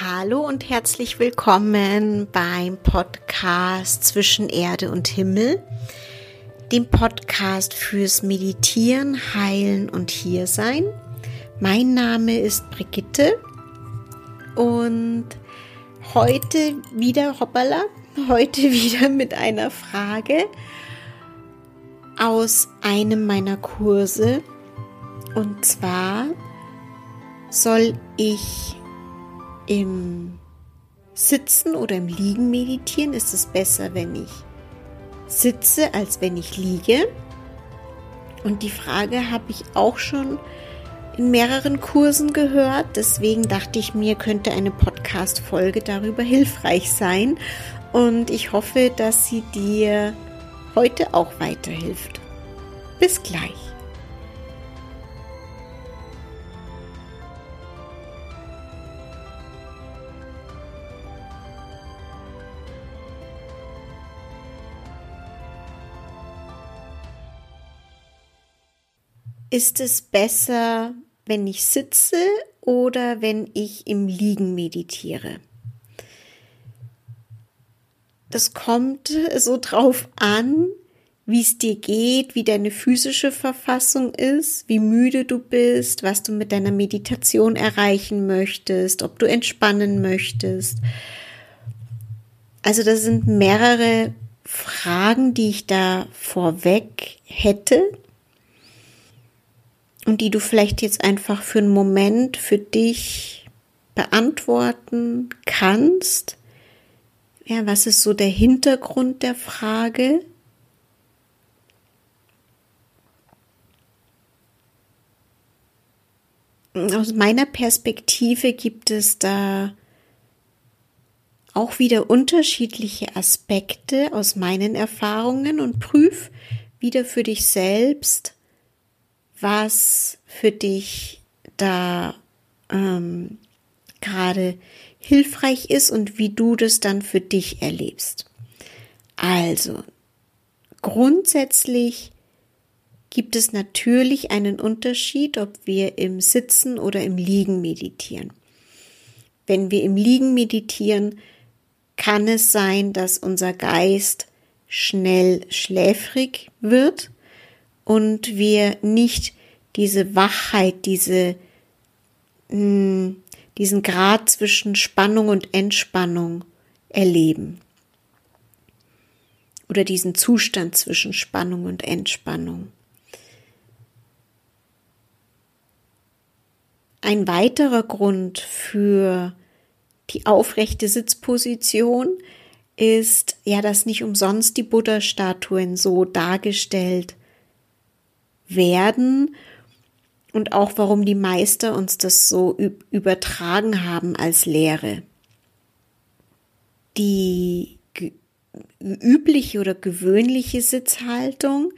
Hallo und herzlich willkommen beim Podcast Zwischen Erde und Himmel, dem Podcast fürs Meditieren, Heilen und Hiersein. Mein Name ist Brigitte und heute wieder, hoppala, heute wieder mit einer Frage aus einem meiner Kurse. Und zwar soll ich im Sitzen oder im Liegen meditieren? Ist es besser, wenn ich sitze, als wenn ich liege? Und die Frage habe ich auch schon in mehreren Kursen gehört. Deswegen dachte ich mir, könnte eine Podcast-Folge darüber hilfreich sein. Und ich hoffe, dass sie dir heute auch weiterhilft. Bis gleich. Ist es besser, wenn ich sitze oder wenn ich im Liegen meditiere? Das kommt so drauf an, wie es dir geht, wie deine physische Verfassung ist, wie müde du bist, was du mit deiner Meditation erreichen möchtest, ob du entspannen möchtest. Also das sind mehrere Fragen, die ich da vorweg hätte, und die du vielleicht jetzt einfach für einen Moment für dich beantworten kannst. Ja, was ist so der Hintergrund der Frage? Aus meiner Perspektive gibt es da auch wieder unterschiedliche Aspekte aus meinen Erfahrungen und prüf wieder für dich selbst, was für dich da ähm, gerade hilfreich ist und wie du das dann für dich erlebst. Also, grundsätzlich gibt es natürlich einen Unterschied, ob wir im Sitzen oder im Liegen meditieren. Wenn wir im Liegen meditieren, kann es sein, dass unser Geist schnell schläfrig wird und wir nicht diese Wachheit, diese, hm, diesen Grad zwischen Spannung und Entspannung erleben. Oder diesen Zustand zwischen Spannung und Entspannung. Ein weiterer Grund für die aufrechte Sitzposition ist ja, dass nicht umsonst die Buddha-Statuen so dargestellt werden und auch warum die Meister uns das so übertragen haben als Lehre. Die übliche oder gewöhnliche Sitzhaltung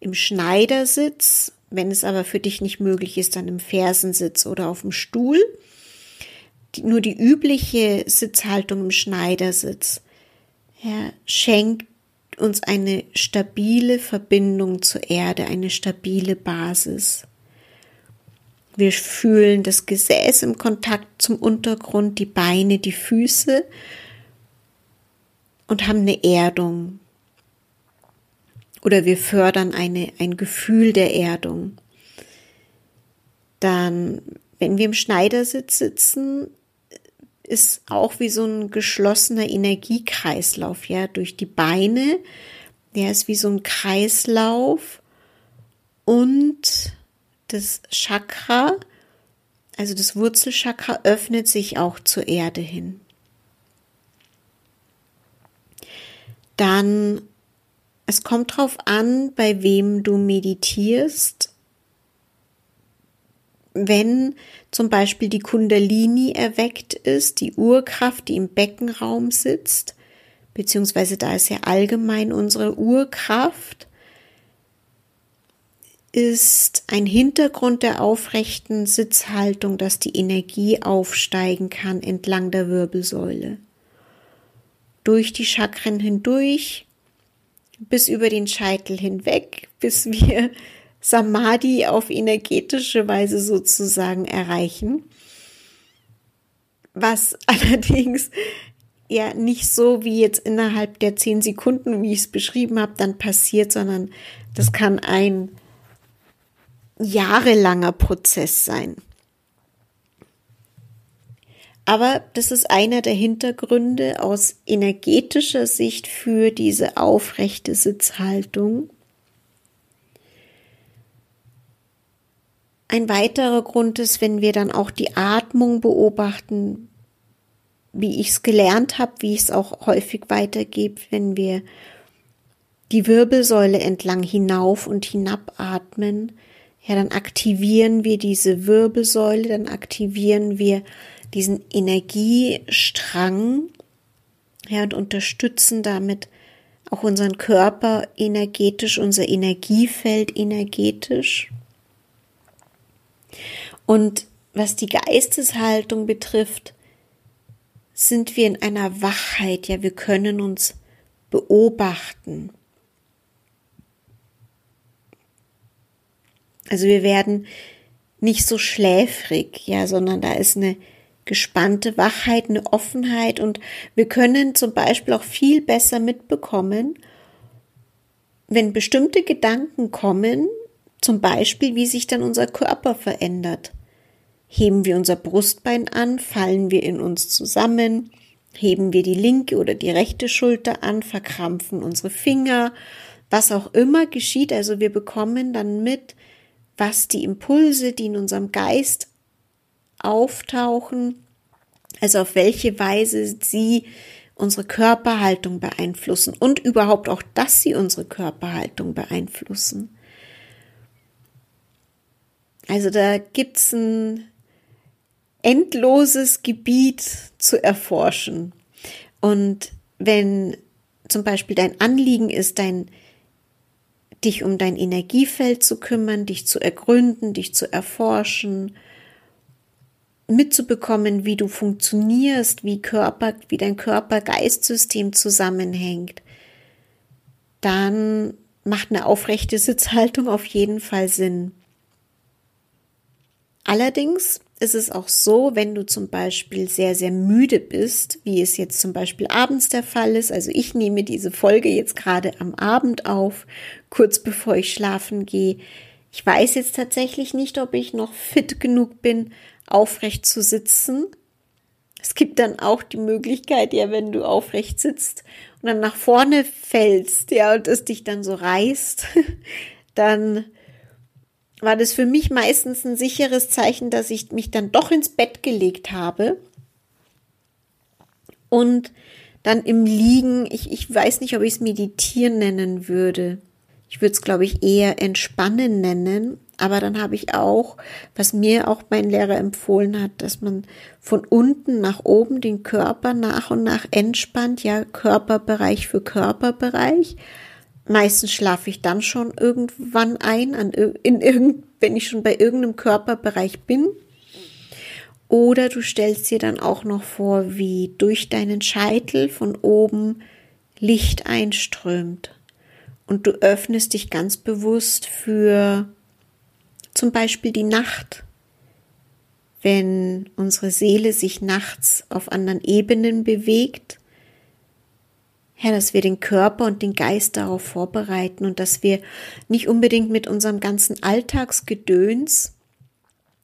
im Schneidersitz, wenn es aber für dich nicht möglich ist, dann im Fersensitz oder auf dem Stuhl. Die, nur die übliche Sitzhaltung im Schneidersitz ja, schenkt uns eine stabile Verbindung zur Erde, eine stabile Basis. Wir fühlen das Gesäß im Kontakt zum Untergrund, die Beine, die Füße und haben eine Erdung. Oder wir fördern eine, ein Gefühl der Erdung. Dann, wenn wir im Schneidersitz sitzen, ist auch wie so ein geschlossener Energiekreislauf, ja, durch die Beine. Der ist wie so ein Kreislauf und das Chakra, also das Wurzelchakra, öffnet sich auch zur Erde hin. Dann, es kommt darauf an, bei wem du meditierst. Wenn zum Beispiel die Kundalini erweckt ist, die Urkraft, die im Beckenraum sitzt, beziehungsweise da ist ja allgemein unsere Urkraft, ist ein Hintergrund der aufrechten Sitzhaltung, dass die Energie aufsteigen kann entlang der Wirbelsäule. Durch die Chakren hindurch, bis über den Scheitel hinweg, bis wir Samadhi auf energetische Weise sozusagen erreichen. was allerdings ja nicht so wie jetzt innerhalb der zehn Sekunden, wie ich es beschrieben habe, dann passiert, sondern das kann ein jahrelanger Prozess sein. Aber das ist einer der Hintergründe aus energetischer Sicht für diese aufrechte Sitzhaltung. Ein weiterer Grund ist, wenn wir dann auch die Atmung beobachten, wie ich es gelernt habe, wie ich es auch häufig weitergebe, wenn wir die Wirbelsäule entlang hinauf und hinab atmen, ja, dann aktivieren wir diese Wirbelsäule, dann aktivieren wir diesen Energiestrang, ja, und unterstützen damit auch unseren Körper energetisch, unser Energiefeld energetisch. Und was die Geisteshaltung betrifft, sind wir in einer Wachheit, ja, wir können uns beobachten. Also wir werden nicht so schläfrig, ja, sondern da ist eine gespannte Wachheit, eine Offenheit und wir können zum Beispiel auch viel besser mitbekommen, wenn bestimmte Gedanken kommen, zum Beispiel, wie sich dann unser Körper verändert. Heben wir unser Brustbein an, fallen wir in uns zusammen, heben wir die linke oder die rechte Schulter an, verkrampfen unsere Finger, was auch immer geschieht. Also wir bekommen dann mit, was die Impulse, die in unserem Geist auftauchen, also auf welche Weise sie unsere Körperhaltung beeinflussen und überhaupt auch, dass sie unsere Körperhaltung beeinflussen. Also da gibt's ein endloses Gebiet zu erforschen. Und wenn zum Beispiel dein Anliegen ist, dein, dich um dein Energiefeld zu kümmern, dich zu ergründen, dich zu erforschen, mitzubekommen, wie du funktionierst, wie Körper, wie dein Körper-Geist-System zusammenhängt, dann macht eine aufrechte Sitzhaltung auf jeden Fall Sinn. Allerdings ist es auch so, wenn du zum Beispiel sehr, sehr müde bist, wie es jetzt zum Beispiel abends der Fall ist. Also ich nehme diese Folge jetzt gerade am Abend auf, kurz bevor ich schlafen gehe. Ich weiß jetzt tatsächlich nicht, ob ich noch fit genug bin, aufrecht zu sitzen. Es gibt dann auch die Möglichkeit, ja, wenn du aufrecht sitzt und dann nach vorne fällst, ja, und es dich dann so reißt, dann war das für mich meistens ein sicheres Zeichen, dass ich mich dann doch ins Bett gelegt habe. Und dann im Liegen, ich, ich weiß nicht, ob ich es meditieren nennen würde. Ich würde es, glaube ich, eher entspannen nennen. Aber dann habe ich auch, was mir auch mein Lehrer empfohlen hat, dass man von unten nach oben den Körper nach und nach entspannt, ja, Körperbereich für Körperbereich. Meistens schlafe ich dann schon irgendwann ein, an, in irgend, wenn ich schon bei irgendeinem Körperbereich bin. Oder du stellst dir dann auch noch vor, wie durch deinen Scheitel von oben Licht einströmt. Und du öffnest dich ganz bewusst für zum Beispiel die Nacht. Wenn unsere Seele sich nachts auf anderen Ebenen bewegt, ja, dass wir den Körper und den Geist darauf vorbereiten und dass wir nicht unbedingt mit unserem ganzen Alltagsgedöns,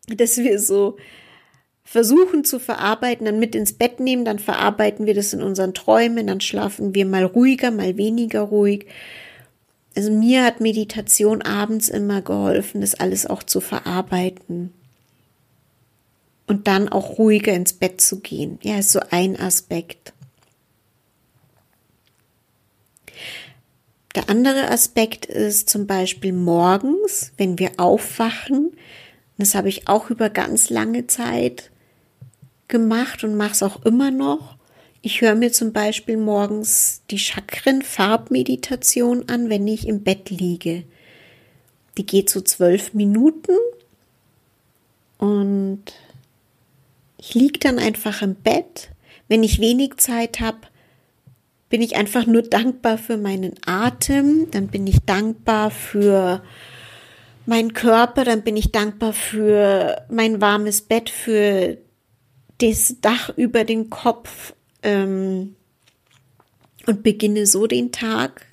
dass wir so versuchen zu verarbeiten, dann mit ins Bett nehmen, dann verarbeiten wir das in unseren Träumen, dann schlafen wir mal ruhiger, mal weniger ruhig. Also mir hat Meditation abends immer geholfen, das alles auch zu verarbeiten. Und dann auch ruhiger ins Bett zu gehen. Ja, ist so ein Aspekt. Der andere Aspekt ist zum Beispiel morgens, wenn wir aufwachen. Das habe ich auch über ganz lange Zeit gemacht und mache es auch immer noch. Ich höre mir zum Beispiel morgens die Chakren-Farbmeditation an, wenn ich im Bett liege. Die geht so zwölf Minuten und ich liege dann einfach im Bett. Wenn ich wenig Zeit habe, bin ich einfach nur dankbar für meinen Atem, dann bin ich dankbar für meinen Körper, dann bin ich dankbar für mein warmes Bett, für das Dach über den Kopf ähm, und beginne so den Tag.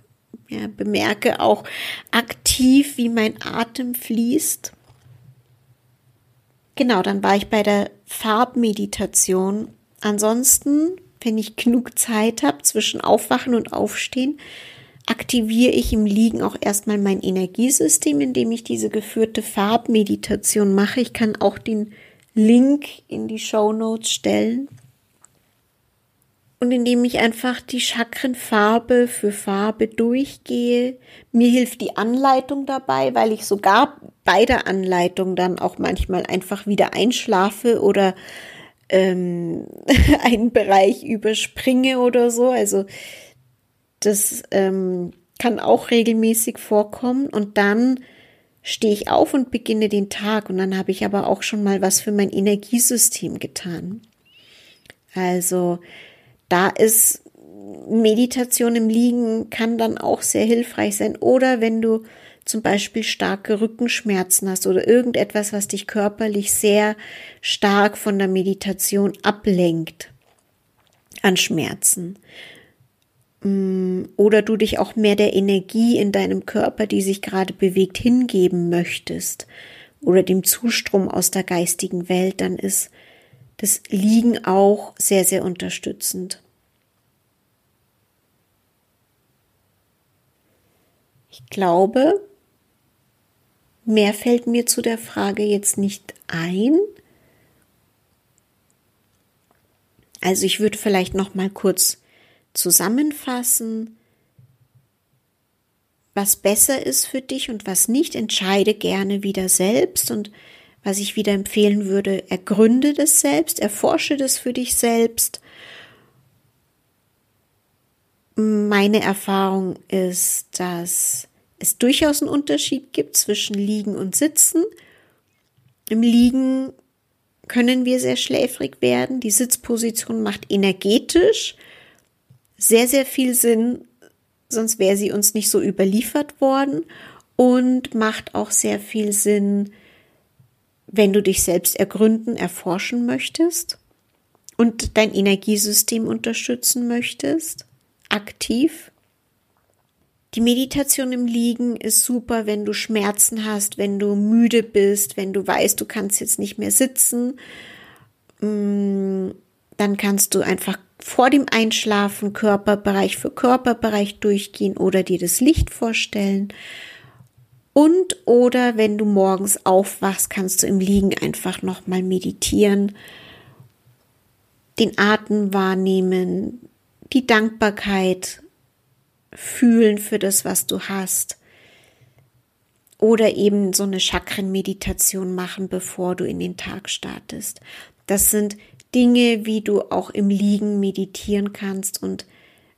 Ja, bemerke auch aktiv, wie mein Atem fließt. Genau, dann war ich bei der Farbmeditation. Ansonsten, wenn ich genug Zeit habe zwischen Aufwachen und Aufstehen, aktiviere ich im Liegen auch erstmal mein Energiesystem, indem ich diese geführte Farbmeditation mache. Ich kann auch den Link in die Show Notes stellen. Und indem ich einfach die Chakren Farbe für Farbe durchgehe, mir hilft die Anleitung dabei, weil ich sogar bei der Anleitung dann auch manchmal einfach wieder einschlafe oder ähm, einen Bereich überspringe oder so. Also das ähm, kann auch regelmäßig vorkommen. Und dann stehe ich auf und beginne den Tag. Und dann habe ich aber auch schon mal was für mein Energiesystem getan. Also da ist Meditation im Liegen kann dann auch sehr hilfreich sein. Oder wenn du zum Beispiel starke Rückenschmerzen hast oder irgendetwas, was dich körperlich sehr stark von der Meditation ablenkt an Schmerzen. Mm, oder du dich auch mehr der Energie in deinem Körper, die sich gerade bewegt, hingeben möchtest oder dem Zustrom aus der geistigen Welt, dann ist das Liegen auch sehr, sehr unterstützend. Ich glaube, mehr fällt mir zu der Frage jetzt nicht ein. Also ich würde vielleicht noch mal kurz zusammenfassen, was besser ist für dich und was nicht. Entscheide gerne wieder selbst und was ich wieder empfehlen würde, ergründe das selbst, erforsche das für dich selbst. Meine Erfahrung ist, dass es durchaus einen Unterschied gibt zwischen Liegen und Sitzen. Im Liegen können wir sehr schläfrig werden. Die Sitzposition macht energetisch sehr, sehr viel Sinn, sonst wäre sie uns nicht so überliefert worden und macht auch sehr viel Sinn, wenn du dich selbst ergründen, erforschen möchtest und dein Energiesystem unterstützen möchtest, aktiv. Die Meditation im Liegen ist super, wenn du Schmerzen hast, wenn du müde bist, wenn du weißt, du kannst jetzt nicht mehr sitzen. Mm, dann kannst du einfach vor dem Einschlafen Körperbereich für Körperbereich durchgehen oder dir das Licht vorstellen und oder wenn du morgens aufwachst, kannst du im Liegen einfach nochmal meditieren, den Atem wahrnehmen, die Dankbarkeit fühlen für das, was du hast. Oder eben so eine Chakrenmeditation machen, bevor du in den Tag startest. Das sind Dinge, wie du auch im Liegen meditieren kannst und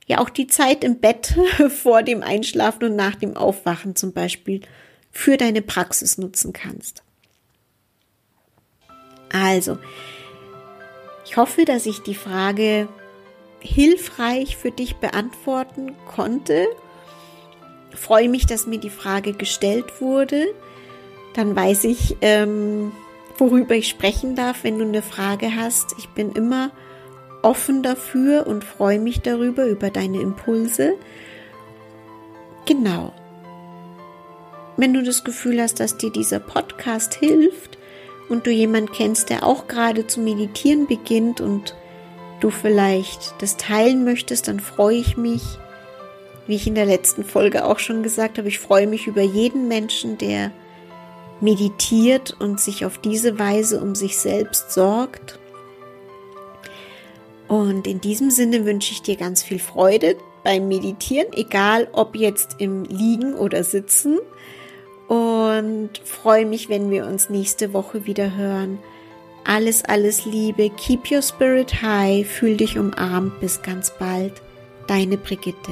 ja auch die Zeit im Bett vor dem Einschlafen und nach dem Aufwachen zum Beispiel für deine Praxis nutzen kannst. Also, ich hoffe, dass ich die Frage hilfreich für dich beantworten konnte. Freue mich, dass mir die Frage gestellt wurde. Dann weiß ich, ähm, worüber ich sprechen darf, wenn du eine Frage hast. Ich bin immer offen dafür und freue mich darüber, über deine Impulse. Genau. Wenn du das Gefühl hast, dass dir dieser Podcast hilft und du jemand kennst, der auch gerade zu meditieren beginnt und du vielleicht das teilen möchtest, dann freue ich mich, wie ich in der letzten Folge auch schon gesagt habe, ich freue mich über jeden Menschen, der meditiert und sich auf diese Weise um sich selbst sorgt. Und in diesem Sinne wünsche ich dir ganz viel Freude beim Meditieren, egal ob jetzt im Liegen oder Sitzen und freue mich, wenn wir uns nächste Woche wieder hören. Alles, alles Liebe, keep your spirit high, fühl dich umarmt, bis ganz bald. Deine Brigitte.